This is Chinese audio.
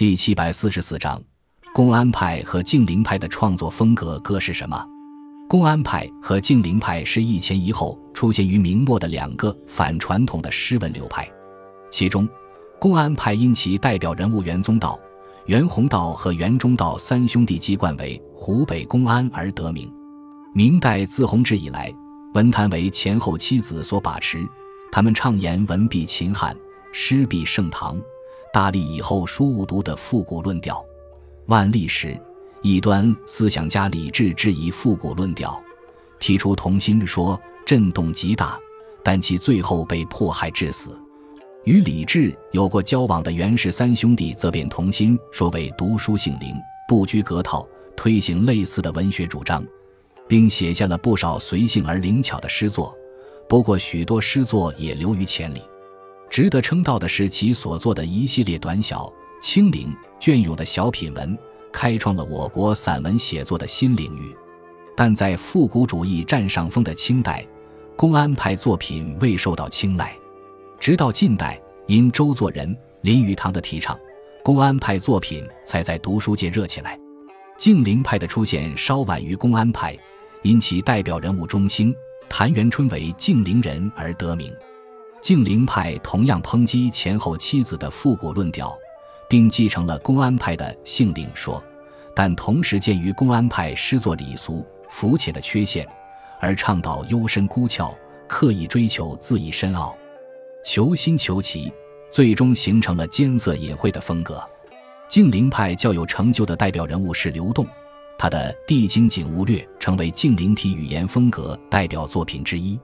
第七百四十四章，公安派和静陵派的创作风格各是什么？公安派和静陵派是一前一后出现于明末的两个反传统的诗文流派。其中，公安派因其代表人物袁宗道、袁宏道和袁中道三兄弟籍贯为湖北公安而得名。明代自弘治以来，文坛为前后七子所把持，他们畅言文必秦汉，诗必盛唐。大力以后书无读的复古论调，万历时，一端思想家李治质疑复古论调，提出同心说，震动极大，但其最后被迫害致死。与李治有过交往的袁氏三兄弟则贬同心说为读书性灵，不拘格套，推行类似的文学主张，并写下了不少随性而灵巧的诗作。不过，许多诗作也流于千里。值得称道的是其所作的一系列短小、轻灵、隽永的小品文，开创了我国散文写作的新领域。但在复古主义占上风的清代，公安派作品未受到青睐。直到近代，因周作人、林语堂的提倡，公安派作品才在读书界热起来。静陵派的出现稍晚于公安派，因其代表人物中兴谭元春为静陵人而得名。静陵派同样抨击前后妻子的复古论调，并继承了公安派的性灵说，但同时鉴于公安派诗作礼俗肤浅的缺陷，而倡导幽深孤峭，刻意追求恣意深奥，求新求奇，最终形成了艰涩隐晦的风格。静陵派较有成就的代表人物是刘栋，他的《地经景物略》成为静陵体语言风格代表作品之一。